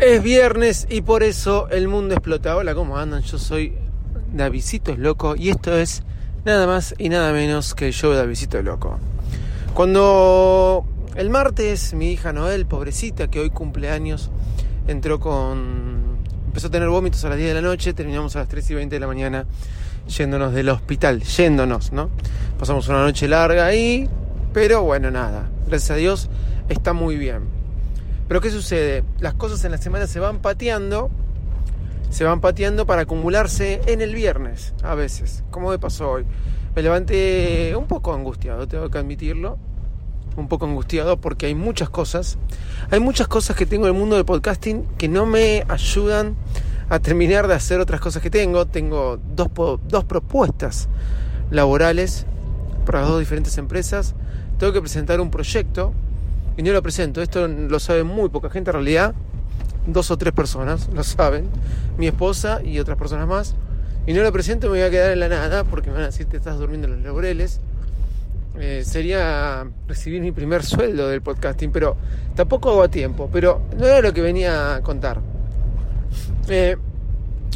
Es viernes y por eso el mundo explota. Hola, ¿cómo andan? Yo soy Davidito es Loco y esto es nada más y nada menos que de Davidito Loco. Cuando el martes mi hija Noel, pobrecita, que hoy cumple años, entró con... empezó a tener vómitos a las 10 de la noche, terminamos a las 3 y 20 de la mañana yéndonos del hospital, yéndonos, ¿no? Pasamos una noche larga ahí, pero bueno, nada, gracias a Dios está muy bien. Pero ¿qué sucede? Las cosas en la semana se van pateando, se van pateando para acumularse en el viernes, a veces, como me pasó hoy. Me levanté un poco angustiado, tengo que admitirlo, un poco angustiado porque hay muchas cosas, hay muchas cosas que tengo en el mundo del podcasting que no me ayudan a terminar de hacer otras cosas que tengo. Tengo dos, dos propuestas laborales para dos diferentes empresas. Tengo que presentar un proyecto y no lo presento. Esto lo sabe muy poca gente en realidad. Dos o tres personas lo saben. Mi esposa y otras personas más. Y no lo presento, me voy a quedar en la nada porque me van a decir te estás durmiendo en los laureles. Eh, sería recibir mi primer sueldo del podcasting, pero tampoco hago a tiempo. Pero no era lo que venía a contar. Eh,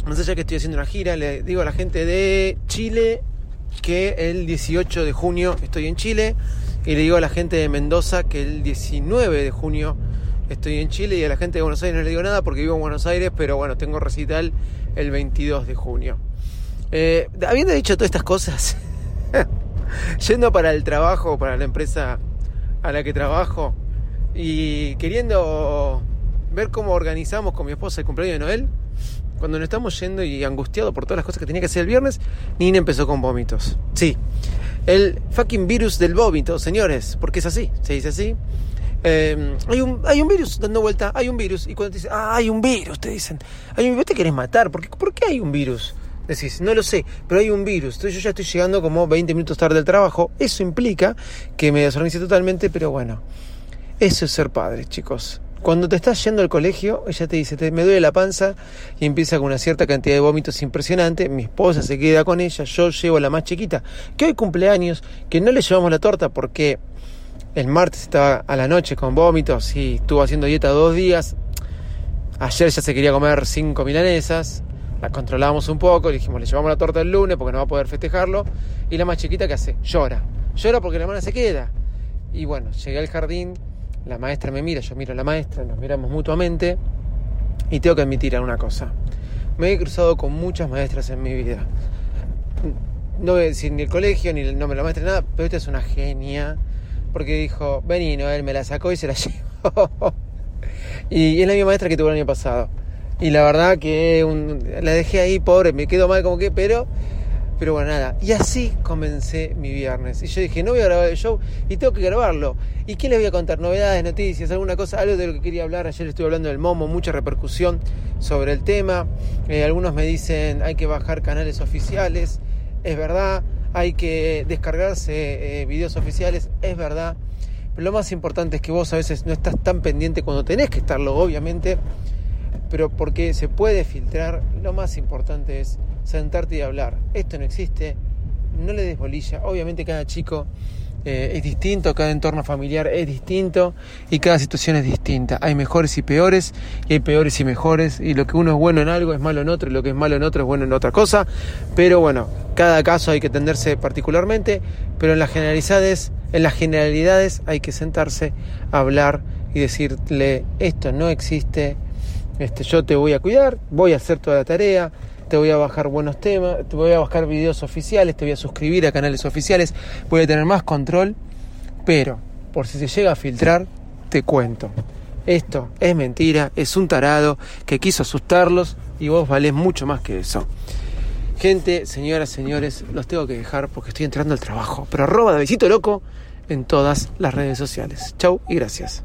más allá que estoy haciendo una gira, le digo a la gente de Chile que el 18 de junio estoy en Chile y le digo a la gente de Mendoza que el 19 de junio estoy en Chile y a la gente de Buenos Aires no le digo nada porque vivo en Buenos Aires, pero bueno, tengo recital el 22 de junio. Eh, habiendo dicho todas estas cosas, yendo para el trabajo, para la empresa a la que trabajo y queriendo ver cómo organizamos con mi esposa el cumpleaños de Noel, cuando nos estamos yendo y angustiado por todas las cosas que tenía que hacer el viernes, Nina empezó con vómitos. Sí, el fucking virus del vómito, señores, porque es así, se dice así. Em, hay, un, hay un virus dando vuelta, hay un virus. Y cuando te dicen, ah, hay un virus, te dicen, hay un, te querés matar, ¿por qué, ¿por qué hay un virus? Decís, no lo sé, pero hay un virus. Entonces yo ya estoy llegando como 20 minutos tarde del trabajo. Eso implica que me desorganice totalmente, pero bueno, eso es ser padre, chicos. Cuando te estás yendo al colegio, ella te dice, me duele la panza y empieza con una cierta cantidad de vómitos impresionante. Mi esposa se queda con ella, yo llevo a la más chiquita, que hoy cumpleaños, que no le llevamos la torta porque el martes estaba a la noche con vómitos y estuvo haciendo dieta dos días. Ayer ya se quería comer cinco milanesas, la controlamos un poco, le dijimos, le llevamos la torta el lunes porque no va a poder festejarlo. Y la más chiquita, ¿qué hace? Llora. Llora porque la hermana se queda. Y bueno, llegué al jardín la maestra me mira, yo miro a la maestra, nos miramos mutuamente y tengo que admitir una cosa. Me he cruzado con muchas maestras en mi vida. No voy a decir ni el colegio, ni el nombre de la maestra, nada, pero esta es una genia. Porque dijo, vení, Noel, me la sacó y se la llevó. y es la misma maestra que tuvo el año pasado. Y la verdad que la dejé ahí, pobre, me quedo mal como que, pero pero bueno, nada. Y así comencé mi viernes. Y yo dije, no voy a grabar el show y tengo que grabarlo. ¿Y qué les voy a contar? Novedades, noticias, alguna cosa, algo de lo que quería hablar. Ayer estuve hablando del Momo, mucha repercusión sobre el tema. Eh, algunos me dicen, hay que bajar canales oficiales. Es verdad. Hay que descargarse eh, videos oficiales. Es verdad. Pero lo más importante es que vos a veces no estás tan pendiente cuando tenés que estarlo, obviamente. Pero porque se puede filtrar, lo más importante es sentarte y hablar. Esto no existe, no le des bolilla. Obviamente cada chico eh, es distinto, cada entorno familiar es distinto y cada situación es distinta. Hay mejores y peores y hay peores y mejores y lo que uno es bueno en algo es malo en otro y lo que es malo en otro es bueno en otra cosa. Pero bueno, cada caso hay que atenderse particularmente, pero en las generalidades, en las generalidades hay que sentarse, hablar y decirle esto no existe, este, yo te voy a cuidar, voy a hacer toda la tarea, te voy a bajar buenos temas, te voy a bajar videos oficiales, te voy a suscribir a canales oficiales, voy a tener más control, pero por si se llega a filtrar, te cuento. Esto es mentira, es un tarado que quiso asustarlos y vos valés mucho más que eso. Gente, señoras, señores, los tengo que dejar porque estoy entrando al trabajo. Pero arroba de besito loco en todas las redes sociales. Chau y gracias.